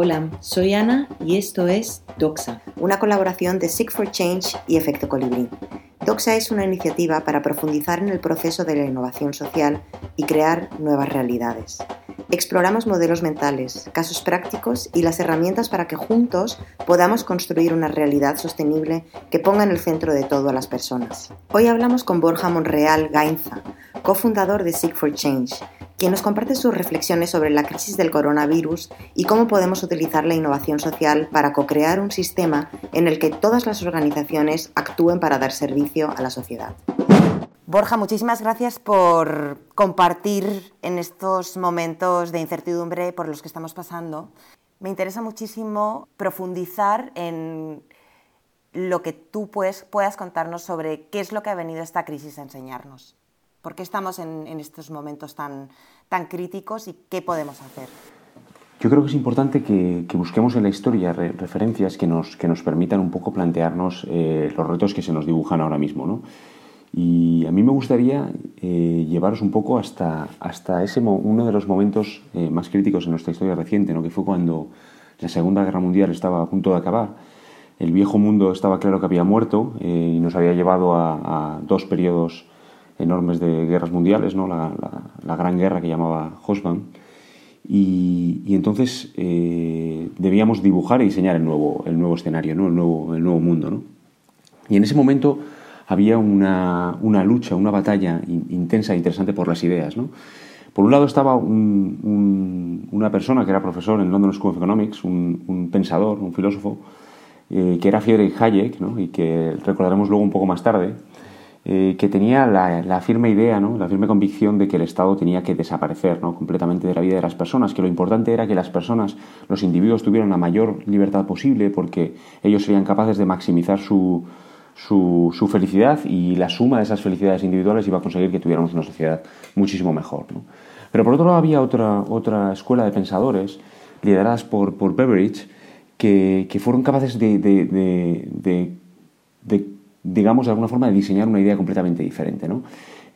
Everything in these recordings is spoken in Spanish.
Hola, soy Ana y esto es Doxa, una colaboración de Seek for Change y Efecto Colibrí. Doxa es una iniciativa para profundizar en el proceso de la innovación social y crear nuevas realidades. Exploramos modelos mentales, casos prácticos y las herramientas para que juntos podamos construir una realidad sostenible que ponga en el centro de todo a las personas. Hoy hablamos con Borja Monreal Gainza, cofundador de Seek for Change, quien nos comparte sus reflexiones sobre la crisis del coronavirus y cómo podemos utilizar la innovación social para co-crear un sistema en el que todas las organizaciones actúen para dar servicio a la sociedad. Borja, muchísimas gracias por compartir en estos momentos de incertidumbre por los que estamos pasando. Me interesa muchísimo profundizar en lo que tú puedes, puedas contarnos sobre qué es lo que ha venido esta crisis a enseñarnos. ¿Por qué estamos en, estos momentos tan, tan críticos y qué podemos hacer? Yo creo que es importante que, busquemos en la historia referencias que nos, que nos permitan un poco plantearnos eh, los retos que se nos dibujan ahora mismo. ¿no? Y a mí me gustaría eh, llevaros un poco hasta, hasta ese uno de los momentos eh, más críticos en nuestra historia reciente, ¿no? que fue cuando la Segunda Guerra Mundial estaba a punto de acabar. El viejo mundo estaba claro que había muerto y nos había llevado a, a dos periodos enormes de guerras mundiales, ¿no? la, gran guerra que llamaba Hosban. Y, entonces eh, debíamos dibujar y diseñar el nuevo, escenario, ¿no? el, nuevo, mundo. Y en ese momento había una, lucha, una batalla intensa e interesante por las ideas. Por un lado estaba un, un, una persona que era profesor en London School of Economics, un, pensador, un filósofo, eh, que era Friedrich Hayek, y que recordaremos luego un poco más tarde, eh, que tenía la, firme idea, ¿no? la firme convicción de que el Estado tenía que desaparecer ¿no? completamente de la vida de las personas, que lo importante era que las personas, los individuos, tuvieran la mayor libertad posible porque ellos serían capaces de maximizar su, su, su, felicidad y la suma de esas felicidades individuales iba a conseguir que tuviéramos una sociedad muchísimo mejor. ¿no? Pero por otro lado había otra, otra escuela de pensadores lideradas por, por Beveridge que, que fueron capaces de, de, de, de digamos, de alguna forma, de diseñar una idea completamente diferente. ¿no?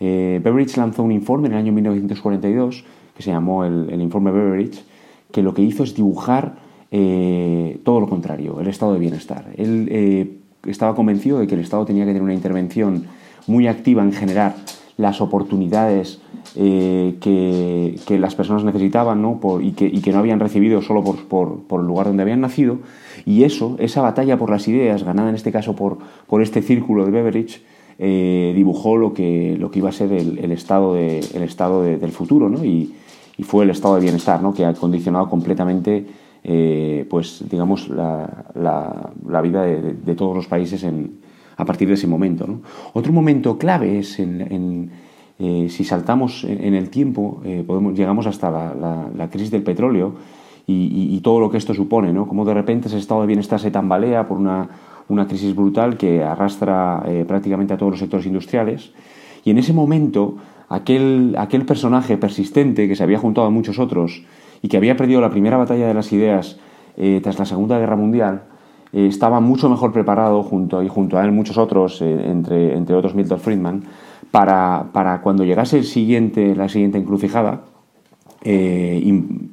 Eh, Beveridge lanzó un informe en el año 1942, que se llamó el, informe Beveridge, que lo que hizo es dibujar eh, todo lo contrario, el estado de bienestar. Él eh, estaba convencido de que el Estado tenía que tener una intervención muy activa en generar las oportunidades eh, que, que, las personas necesitaban ¿no? por, y, que, y, que, no habían recibido solo por, por, por, el lugar donde habían nacido. Y eso, esa batalla por las ideas, ganada en este caso por, este círculo de Beveridge, eh, dibujó lo que, lo que iba a ser el, el estado, de, el estado de, del futuro ¿no? y, y, fue el estado de bienestar ¿no? que ha condicionado completamente eh, pues, digamos, la, la, la vida de, de, todos los países en, a partir de ese momento. ¿no? Otro momento clave es en, en eh, si saltamos en el tiempo, eh, podemos, llegamos hasta la, la, la, crisis del petróleo y, y, y, todo lo que esto supone, ¿no? Como de repente ese estado de bienestar se tambalea por una, una crisis brutal que arrastra eh, prácticamente a todos los sectores industriales. Y en ese momento, aquel, aquel personaje persistente que se había juntado a muchos otros y que había perdido la primera batalla de las ideas eh, tras la Segunda Guerra Mundial, eh, estaba mucho mejor preparado junto, y junto a él muchos otros, eh, entre, entre otros Milton Friedman, para, para cuando llegase el siguiente, la siguiente encrucijada, eh,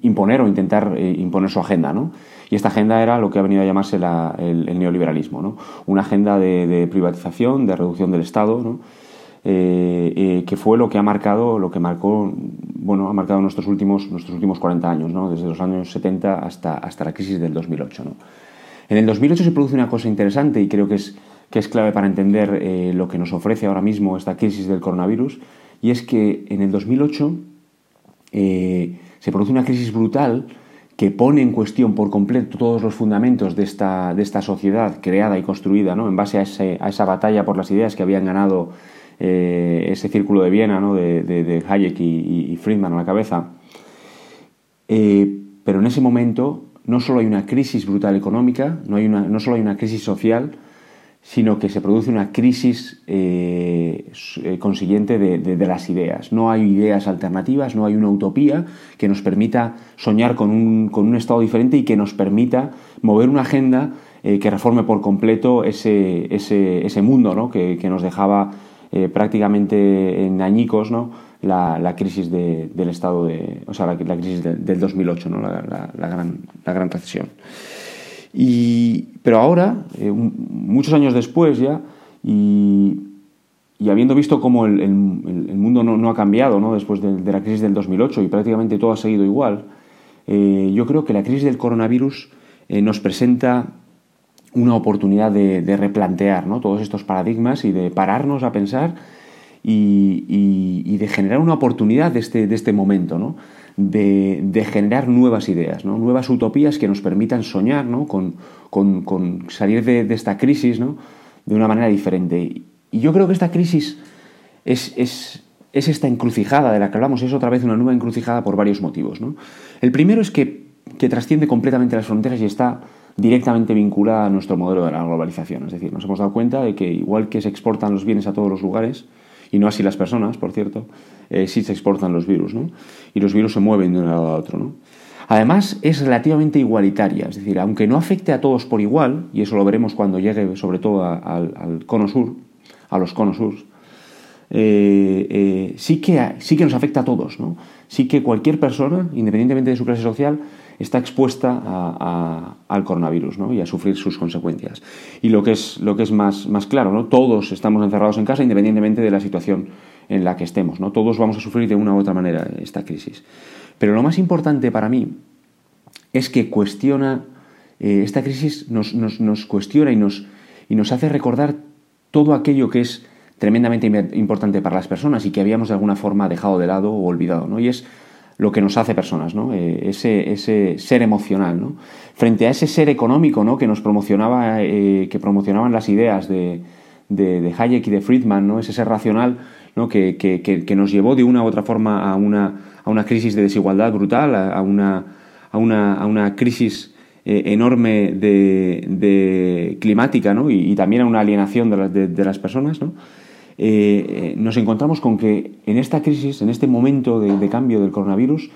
imponer o intentar eh, imponer su agenda. ¿no? Y esta agenda era lo que ha venido a llamarse la, el, neoliberalismo, ¿no? una agenda de, privatización, de reducción del Estado, ¿no? eh, que fue lo que ha marcado, lo que marcó, bueno, ha marcado nuestros últimos, nuestros últimos 40 años, ¿no? desde los años 70 hasta, hasta la crisis del 2008. ¿no? En el 2008 se produce una cosa interesante y creo que es que es clave para entender eh, lo que nos ofrece ahora mismo esta crisis del coronavirus, y es que en el 2008 eh, se produce una crisis brutal que pone en cuestión por completo todos los fundamentos de esta, de esta sociedad creada y construida ¿no? en base a, ese, a, esa batalla por las ideas que habían ganado eh, ese círculo de Viena ¿no? de, Hayek y, Friedman a la cabeza. Pero en ese momento no solo hay una crisis brutal económica, no, hay una, no solo hay una crisis social, sino que se produce una crisis eh, eh, consiguiente de, de, de, las ideas. No hay ideas alternativas, no hay una utopía que nos permita soñar con un, con un estado diferente y que nos permita mover una agenda eh, que reforme por completo ese, ese, ese mundo ¿no? que, que, nos dejaba prácticamente en añicos ¿no? la, crisis del estado de, o sea, la, crisis del 2008, ¿no? la, gran, la gran recesión. Y, pero ahora, eh, muchos años después ya, y, y habiendo visto cómo el, el, mundo no, ha cambiado ¿no? después de, la crisis del 2008 y prácticamente todo ha seguido igual, eh, yo creo que la crisis del coronavirus eh, nos presenta una oportunidad de, replantear todos estos paradigmas y de pararnos a pensar y, y, y de generar una oportunidad de este, de este momento, ¿no? De, generar nuevas ideas, nuevas utopías que nos permitan soñar ¿no? con salir de, de, esta crisis ¿no? de una manera diferente. Y yo creo que esta crisis es, es, es, esta encrucijada de la que hablamos, es otra vez una nueva encrucijada por varios motivos. ¿no? El primero es que, que trasciende completamente las fronteras y está directamente vinculada a nuestro modelo de la globalización. Es decir, nos hemos dado cuenta de que igual que se exportan los bienes a todos los lugares, y no así las personas, por cierto, eh, sí se exportan los virus, ¿no? Y los virus se mueven de un lado a otro, ¿no? Además, es relativamente igualitaria, es decir, aunque no afecte a todos por igual, y eso lo veremos cuando llegue sobre todo a, al cono sur, a los conos sur, eh, eh, sí, que, sí que nos afecta a todos. ¿no? Sí que cualquier persona, independientemente de su clase social, está expuesta al coronavirus ¿no? y a sufrir sus consecuencias. Y lo que es, lo que es más, más claro, ¿no? todos estamos encerrados en casa independientemente de la situación en la que estemos. ¿no? Todos vamos a sufrir de una u otra manera esta crisis. Pero lo más importante para mí es que cuestiona, eh, esta crisis nos, nos, nos cuestiona y nos, y nos hace recordar todo aquello que es tremendamente importante para las personas y que habíamos de alguna forma dejado de lado o olvidado, ¿no? Y es lo que nos hace personas, ¿no? Eh, ese, ese, ser emocional, ¿no? Frente a ese ser económico, ¿no? Que nos promocionaba, eh, que promocionaban las ideas de, de, Hayek y de Friedman, ¿no? Ese ser racional, ¿no? Que, que, que, nos llevó de una u otra forma a una, a una crisis de desigualdad brutal, a una, a una, a una crisis eh, enorme de, de, climática ¿no? y, también a una alienación de, la, de las personas, ¿no? Eh, nos encontramos con que en esta crisis, en este momento de, cambio del coronavirus,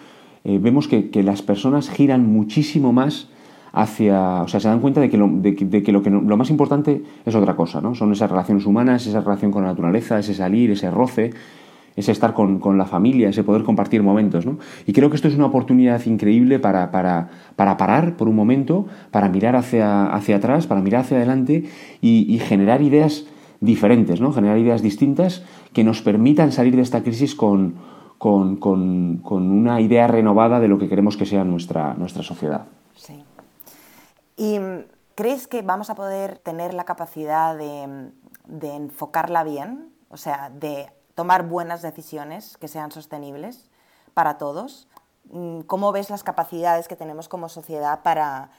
eh, vemos que, las personas giran muchísimo más hacia, o sea, se dan cuenta de que lo, que, lo, más importante es otra cosa, ¿no? Son esas relaciones humanas, esa relación con la naturaleza, ese salir, ese roce, ese estar con, la familia, ese poder compartir momentos. ¿no? Y creo que esto es una oportunidad increíble para, para, para parar por un momento, para mirar hacia, hacia atrás, para mirar hacia adelante y, generar ideas diferentes, ¿no? generar ideas distintas que nos permitan salir de esta crisis con, con, con, con una idea renovada de lo que queremos que sea nuestra, nuestra sociedad. Sí. ¿Y crees que vamos a poder tener la capacidad de, de enfocarla bien? O sea, de tomar buenas decisiones que sean sostenibles para todos. ¿Cómo ves las capacidades que tenemos como sociedad para,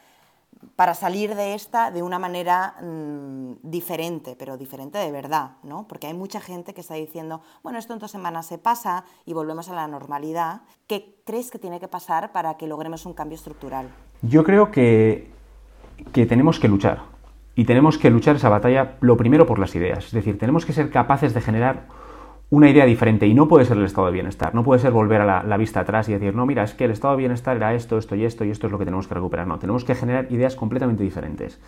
para salir de esta de una manera mmm, diferente, pero diferente de verdad? ¿no? Porque hay mucha gente que está diciendo, bueno, esto en dos semanas se pasa y volvemos a la normalidad. ¿Qué crees que tiene que pasar para que logremos un cambio estructural? Yo creo que, que tenemos que luchar. Y tenemos que luchar esa batalla, lo primero, por las ideas. Es decir, tenemos que ser capaces de generar una idea diferente y no puede ser el estado de bienestar, no puede ser volver a la, vista atrás y decir, no, mira, es que el estado de bienestar era esto, esto y esto y esto es lo que tenemos que recuperar, no, tenemos que generar ideas completamente diferentes.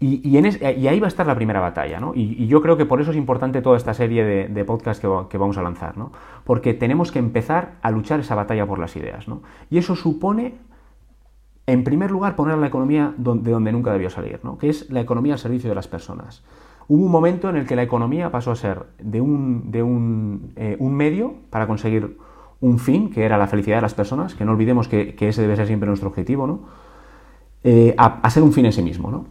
Y, ahí va a estar la primera batalla, ¿no? Y, yo creo que por eso es importante toda esta serie de, de podcasts que, que, vamos a lanzar, ¿no? Porque tenemos que empezar a luchar esa batalla por las ideas, ¿no? Y eso supone, en primer lugar, poner a la economía de donde nunca debió salir, ¿no? Que es la economía al servicio de las personas. Hubo un momento en el que la economía pasó a ser de un, de un, eh, un medio para conseguir un fin, que era la felicidad de las personas, que no olvidemos que, ese debe ser siempre nuestro objetivo, ¿no? Eh, a, ser un fin en sí mismo. ¿no?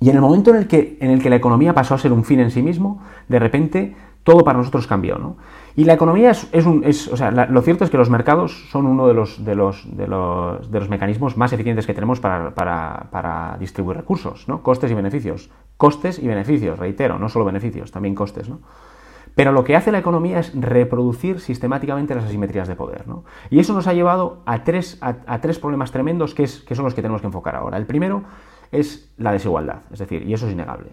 Y en el momento en el, que, en el que la economía pasó a ser un fin en sí mismo, de repente todo para nosotros cambió. ¿no? Y la economía es, es un. O sea, lo cierto es que los mercados son uno de los, de los, de los, de los mecanismos más eficientes que tenemos para, para, para distribuir recursos, ¿no? costes y beneficios. Costes y beneficios, reitero, no solo beneficios, también costes. ¿no? Pero lo que hace la economía es reproducir sistemáticamente las asimetrías de poder. ¿no? Y eso nos ha llevado a tres, a, tres problemas tremendos que, es, que son los que tenemos que enfocar ahora. El primero es la desigualdad, es decir, y eso es innegable.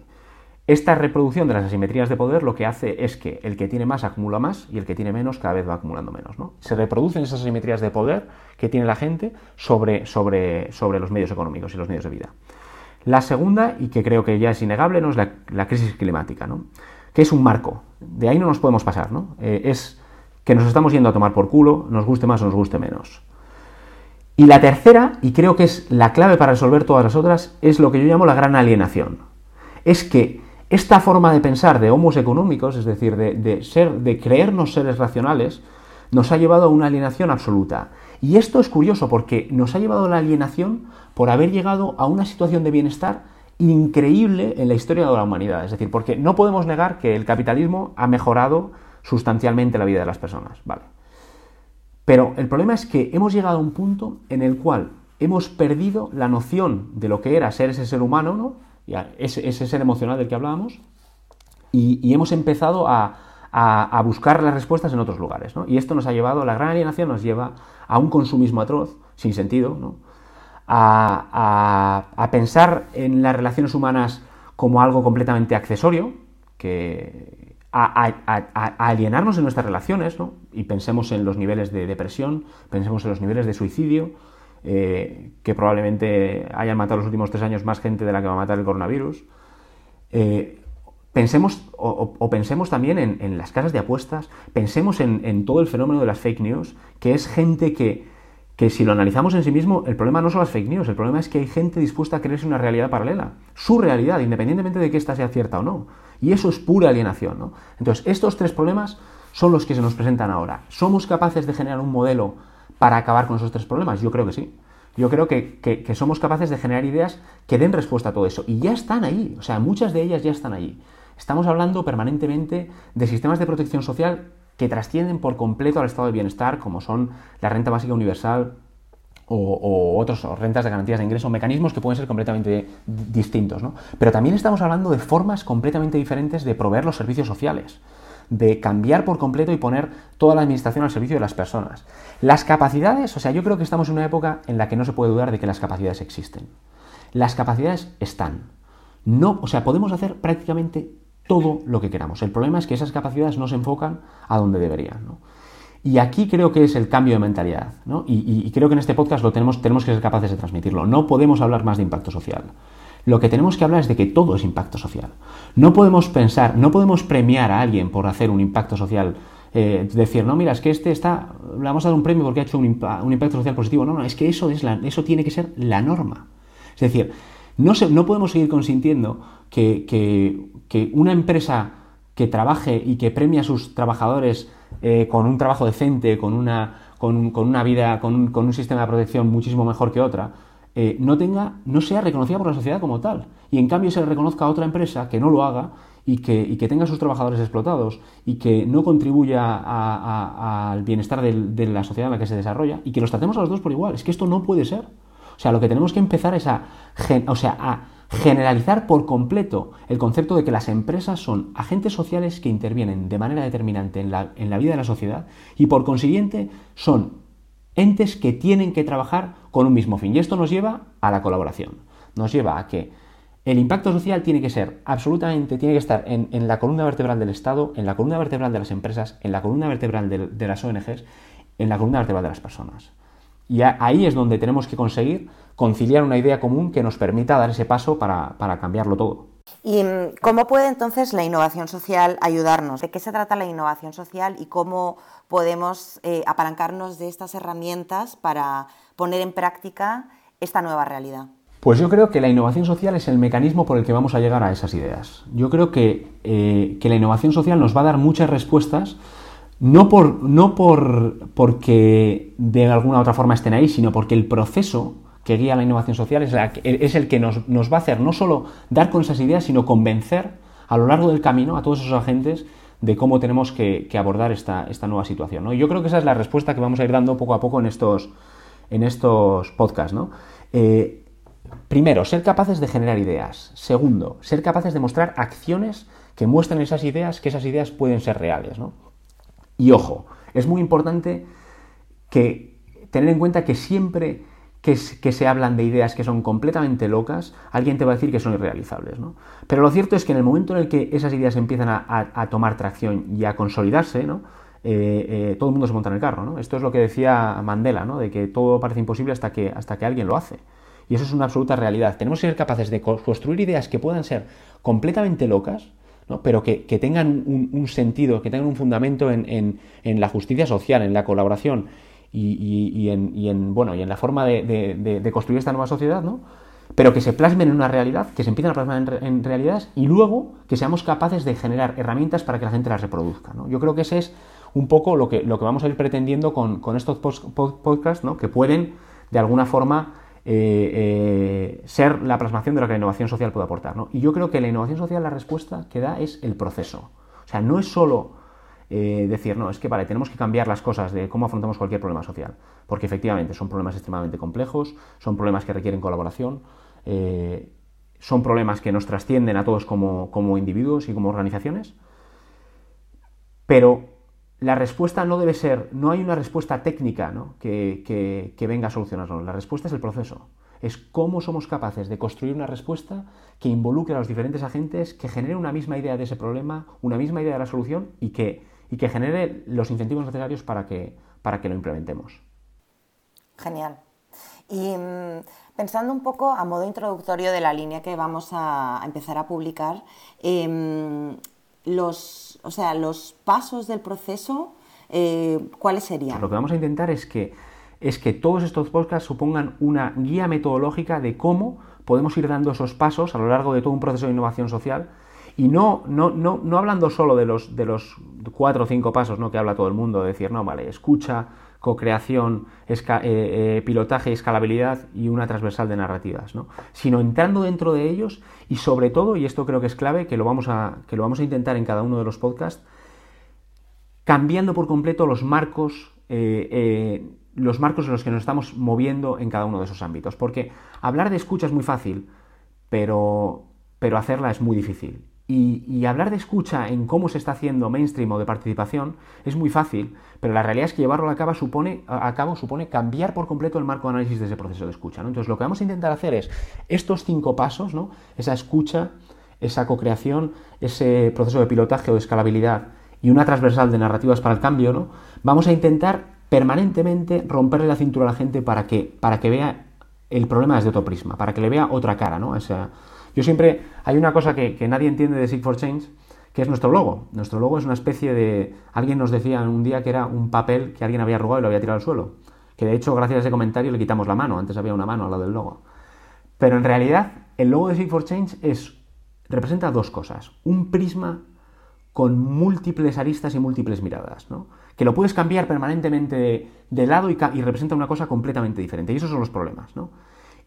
Esta reproducción de las asimetrías de poder lo que hace es que el que tiene más acumula más y el que tiene menos cada vez va acumulando menos. ¿no? Se reproducen esas asimetrías de poder que tiene la gente sobre, sobre, sobre los medios económicos y los medios de vida. La segunda, y que creo que ya es innegable, ¿no? es la, crisis climática, ¿no? que es un marco. De ahí no nos podemos pasar. ¿no? Eh, es que nos estamos yendo a tomar por culo, nos guste más o nos guste menos. Y la tercera, y creo que es la clave para resolver todas las otras, es lo que yo llamo la gran alienación. Es que esta forma de pensar de homos económicos, es decir, de, ser, de creernos seres racionales, nos ha llevado a una alienación absoluta. Y esto es curioso porque nos ha llevado a la alienación por haber llegado a una situación de bienestar increíble en la historia de la humanidad. Es decir, porque no podemos negar que el capitalismo ha mejorado sustancialmente la vida de las personas. Vale. Pero el problema es que hemos llegado a un punto en el cual hemos perdido la noción de lo que era ser ese ser humano, ¿no? ese, ese ser emocional del que hablábamos, y, hemos empezado a, buscar las respuestas en otros lugares. Y esto nos ha llevado, la gran alienación nos lleva a un consumismo atroz, sin sentido, a, pensar en las relaciones humanas como algo completamente accesorio, que, a, alienarnos en nuestras relaciones, y pensemos en los niveles de depresión, pensemos en los niveles de suicidio, eh, que probablemente hayan matado los últimos tres años más gente de la que va a matar el coronavirus. Eh, pensemos o, pensemos también en, las casas de apuestas, pensemos en, todo el fenómeno de las fake news, que es gente que, que si lo analizamos en sí mismo, el problema no son las fake news, el problema es que hay gente dispuesta a creerse una realidad paralela, su realidad, independientemente de que ésta sea cierta o no. Y eso es pura alienación. ¿no? Entonces, estos tres problemas son los que se nos presentan ahora. ¿Somos capaces de generar un modelo para acabar con esos tres problemas? Yo creo que sí. Yo creo que, somos capaces de generar ideas que den respuesta a todo eso. Y ya están ahí, o sea, muchas de ellas ya están ahí. Estamos hablando permanentemente de sistemas de protección social que trascienden por completo al estado de bienestar, como son la renta básica universal o, otras rentas de garantías de ingreso, mecanismos que pueden ser completamente distintos. ¿no? Pero también estamos hablando de formas completamente diferentes de proveer los servicios sociales de cambiar por completo y poner toda la administración al servicio de las personas. Las capacidades, o sea, yo creo que estamos en una época en la que no se puede dudar de que las capacidades existen. Las capacidades están. No, o sea, podemos hacer prácticamente todo lo que queramos. El problema es que esas capacidades no se enfocan a donde deberían. Y aquí creo que es el cambio de mentalidad. Y, creo que en este podcast lo tenemos, tenemos que ser capaces de transmitirlo. No podemos hablar más de impacto social. Lo que tenemos que hablar es de que todo es impacto social. No podemos pensar, no podemos premiar a alguien por hacer un impacto social. Eh, decir, no, mira, es que este está, le vamos a dar un premio porque ha hecho un, impacto social positivo. No, no, es que eso, es eso tiene que ser la norma. Es decir, no, no podemos seguir consintiendo que, una empresa que trabaje y que premie a sus trabajadores eh, con un trabajo decente, con una, con, una vida, con un sistema de protección muchísimo mejor que otra, eh, no, tenga, no sea reconocida por la sociedad como tal. Y en cambio se le reconozca a otra empresa que no lo haga y que, tenga a sus trabajadores explotados y que no contribuya al bienestar de la sociedad en la que se desarrolla y que los tratemos a los dos por igual. Es que esto no puede ser. O sea, lo que tenemos que empezar es a, o sea, a generalizar por completo el concepto de que las empresas son agentes sociales que intervienen de manera determinante en la, en la vida de la sociedad y por consiguiente son entes que tienen que trabajar con un mismo fin. Y esto nos lleva a la colaboración. Nos lleva a que el impacto social tiene que ser absolutamente, tiene que estar en, la columna vertebral del Estado, en la columna vertebral de las empresas, en la columna vertebral de, las ONGs, en la columna vertebral de las personas. Y ahí es donde tenemos que conseguir conciliar una idea común que nos permita dar ese paso para, para cambiarlo todo. ¿Y mm, cómo puede entonces la innovación social ayudarnos? ¿De qué se trata la innovación social y cómo podemos eh, apalancarnos de estas herramientas para poner en práctica esta nueva realidad? Pues yo creo que la innovación social es el mecanismo por el que vamos a llegar a esas ideas. Yo creo que, eh, la innovación social nos va a dar muchas respuestas, no, por, no por, porque de alguna otra forma estén ahí, sino porque el proceso que guía la innovación social es, es el que nos, va a hacer no solo dar con esas ideas, sino convencer a lo largo del camino a todos esos agentes de cómo tenemos que, abordar esta, esta, nueva situación. ¿no? Yo creo que esa es la respuesta que vamos a ir dando poco a poco en estos, en estos podcasts. ¿no? Eh, primero, ser capaces de generar ideas. Segundo, ser capaces de mostrar acciones que muestren esas ideas, que esas ideas pueden ser reales. ¿no? Y ojo, es muy importante que tener en cuenta que siempre que, se hablan de ideas que son completamente locas, alguien te va a decir que son irrealizables. ¿no? Pero lo cierto es que en el momento en el que esas ideas empiezan a, tomar tracción y a consolidarse, ¿no? Eh, eh, todo el mundo se monta en el carro. ¿no? Esto es lo que decía Mandela, ¿no? de que todo parece imposible hasta que, hasta que alguien lo hace. Y eso es una absoluta realidad. Tenemos que ser capaces de construir ideas que puedan ser completamente locas, pero que, tengan un, sentido, que tengan un fundamento en, la justicia social, en la colaboración y, en, bueno, y en la forma de, construir esta nueva sociedad, ¿no? pero que se plasmen en una realidad, que se empiecen a plasmar en, realidades y luego que seamos capaces de generar herramientas para que la gente las reproduzca. Yo creo que ese es un poco lo que, lo que vamos a ir pretendiendo con, estos podcasts, ¿no? que pueden de alguna forma eh, eh, ser la plasmación de lo que la innovación social puede aportar. Y yo creo que la innovación social, la respuesta que da es el proceso. O sea, no es solo eh, decir, no, es que vale, tenemos que cambiar las cosas de cómo afrontamos cualquier problema social, porque efectivamente son problemas extremadamente complejos, son problemas que requieren colaboración, son problemas que nos trascienden a todos como, como individuos y como organizaciones, pero la respuesta no debe ser, no hay una respuesta técnica que, venga a solucionarlo. La respuesta es el proceso. Es cómo somos capaces de construir una respuesta que involucre a los diferentes agentes, que genere una misma idea de ese problema, una misma idea de la solución y que, y que genere los incentivos necesarios para que, para que lo implementemos. Genial. Y mm, pensando un poco a modo introductorio de la línea que vamos a empezar a publicar, em, los, o sea, los pasos del proceso, eh, ¿cuáles serían? Lo que vamos a intentar es que, es que todos estos podcasts supongan una guía metodológica de cómo podemos ir dando esos pasos a lo largo de todo un proceso de innovación social y no, no, no, no hablando solo de los, de los cuatro o cinco pasos ¿no? que habla todo el mundo, de decir, no, vale, escucha, co-creación, eh, eh, pilotaje, escalabilidad y una transversal de narrativas, ¿no? sino entrando dentro de ellos y sobre todo, y esto creo que es clave, que lo vamos a, que lo vamos a intentar en cada uno de los podcasts, cambiando por completo los marcos, eh, los marcos en los que nos estamos moviendo en cada uno de esos ámbitos. Porque hablar de escucha es muy fácil, pero, pero hacerla es muy difícil. Y, hablar de escucha en cómo se está haciendo mainstream o de participación es muy fácil, pero la realidad es que llevarlo a cabo supone, a cabo supone cambiar por completo el marco de análisis de ese proceso de escucha. Entonces, lo que vamos a intentar hacer es estos cinco pasos, ¿no? esa escucha, esa co-creación, ese proceso de pilotaje o de escalabilidad y una transversal de narrativas para el cambio, ¿no? vamos a intentar permanentemente romperle la cintura a la gente para que, para que vea el problema desde otro prisma, para que le vea otra cara, ¿no? Yo siempre, hay una cosa que, nadie entiende de Seek for Change, que es nuestro logo. Nuestro logo es una especie de... Alguien nos decía un día que era un papel que alguien había arrugado y lo había tirado al suelo. Que de hecho, gracias a ese comentario, le quitamos la mano. Antes había una mano al lado del logo. Pero en realidad, el logo de Seek for Change es, representa dos cosas. Un prisma con múltiples aristas y múltiples miradas, ¿no? que lo puedes cambiar permanentemente de, lado y, y, representa una cosa completamente diferente. Y esos son los problemas. ¿no?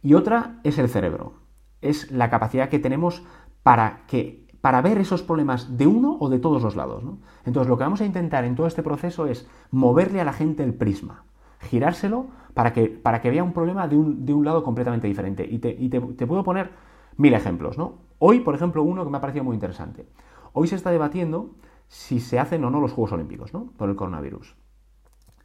Y otra es el cerebro es la capacidad que tenemos para, que, para ver esos problemas de uno o de todos los lados. Entonces, lo que vamos a intentar en todo este proceso es moverle a la gente el prisma, girárselo para que, para que vea un problema de un, lado completamente diferente. Y, te, puedo poner mil ejemplos. ¿no? Hoy, por ejemplo, uno que me ha parecido muy interesante. Hoy se está debatiendo si se hacen o no los Juegos Olímpicos ¿no? por el coronavirus.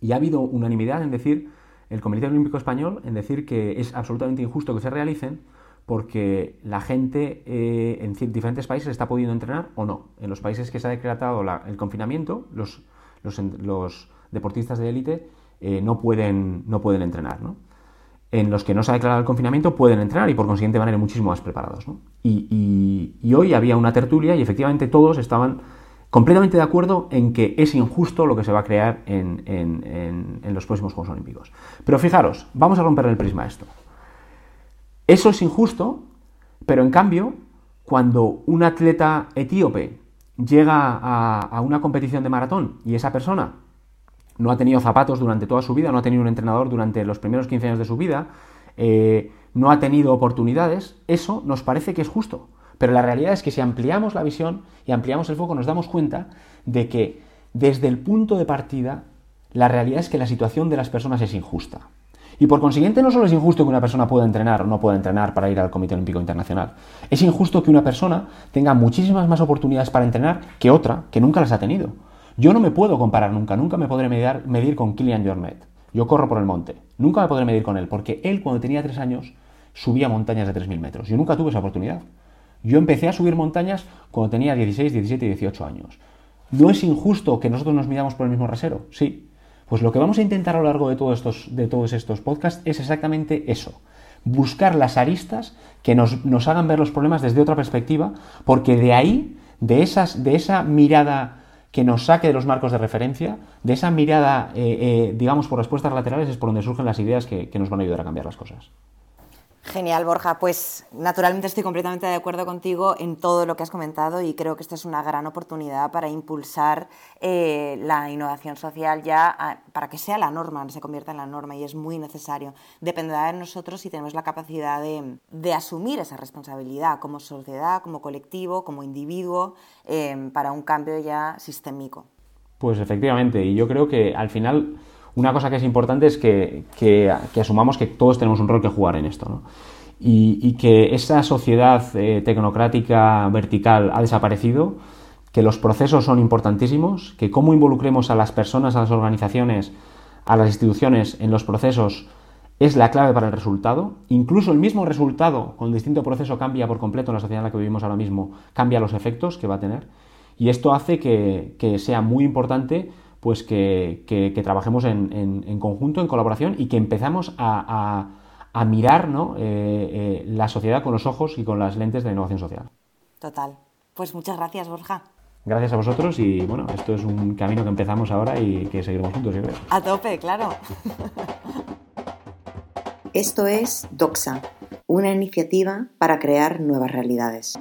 Y ha habido unanimidad en decir, el Comité Olímpico Español, en decir que es absolutamente injusto que se realicen porque la gente eh, en diferentes países está pudiendo entrenar o no. En los países que se ha decretado el confinamiento, los, deportistas de élite eh, no, pueden, no pueden entrenar. En los que no se ha declarado el confinamiento pueden entrenar y por consiguiente van a ir muchísimo más preparados. Y, hoy había una tertulia y efectivamente todos estaban completamente de acuerdo en que es injusto lo que se va a crear en, en los próximos Juegos Olímpicos. Pero fijaros, vamos a romper el prisma esto. Eso es injusto, pero en cambio, cuando un atleta etíope llega a, una competición de maratón y esa persona no ha tenido zapatos durante toda su vida, no ha tenido un entrenador durante los primeros 15 años de su vida, eh, no ha tenido oportunidades, eso nos parece que es justo. Pero la realidad es que si ampliamos la visión y ampliamos el foco, nos damos cuenta de que desde el punto de partida, la realidad es que la situación de las personas es injusta. Y por consiguiente no solo es injusto que una persona pueda entrenar o no pueda entrenar para ir al Comité Olímpico Internacional, es injusto que una persona tenga muchísimas más oportunidades para entrenar que otra que nunca las ha tenido. Yo no me puedo comparar nunca, nunca me podré medir, con Kilian Jornet. Yo corro por el monte, nunca me podré medir con él, porque él cuando tenía tres años subía montañas de 3.000 metros. Yo nunca tuve esa oportunidad. Yo empecé a subir montañas cuando tenía 16, 17 y 18 años. ¿No es injusto que nosotros nos midamos por el mismo rasero? Sí, pues lo que vamos a intentar a lo largo de, todos estos, de todos estos podcasts es exactamente eso. Buscar las aristas que nos, hagan ver los problemas desde otra perspectiva, porque de ahí, de, esas, de esa mirada que nos saque de los marcos de referencia, de esa mirada, eh, eh, digamos, por respuestas laterales, es por donde surgen las ideas que nos van a ayudar a cambiar las cosas. Genial, Borja. Pues naturalmente estoy completamente de acuerdo contigo en todo lo que has comentado y creo que esta es una gran oportunidad para impulsar eh, la innovación social ya para que sea la norma, se convierta en la norma y es muy necesario. Dependerá de nosotros si tenemos la capacidad de, asumir esa responsabilidad como sociedad, como colectivo, como individuo, eh, para un cambio ya sistémico. Pues efectivamente, y yo creo que al final una cosa que es importante es que, asumamos que todos tenemos un rol que jugar en esto, ¿no? y, que esa sociedad eh, tecnocrática vertical ha desaparecido, que los procesos son importantísimos, que cómo involucremos a las personas, a las organizaciones, a las instituciones en los procesos es la clave para el resultado. Incluso el mismo resultado con distinto proceso cambia por completo en la sociedad en la que vivimos ahora mismo, cambia los efectos que va a tener. Y esto hace que, que sea muy importante pues que, trabajemos en, conjunto, en colaboración y que empezamos a, mirar eh, eh, la sociedad con los ojos y con las lentes de la innovación social. Total. Pues muchas gracias, Borja. Gracias a vosotros y bueno, esto es un camino que empezamos ahora y que seguiremos juntos, yo creo. A tope, claro. Esto es Doxa, una iniciativa para crear nuevas realidades.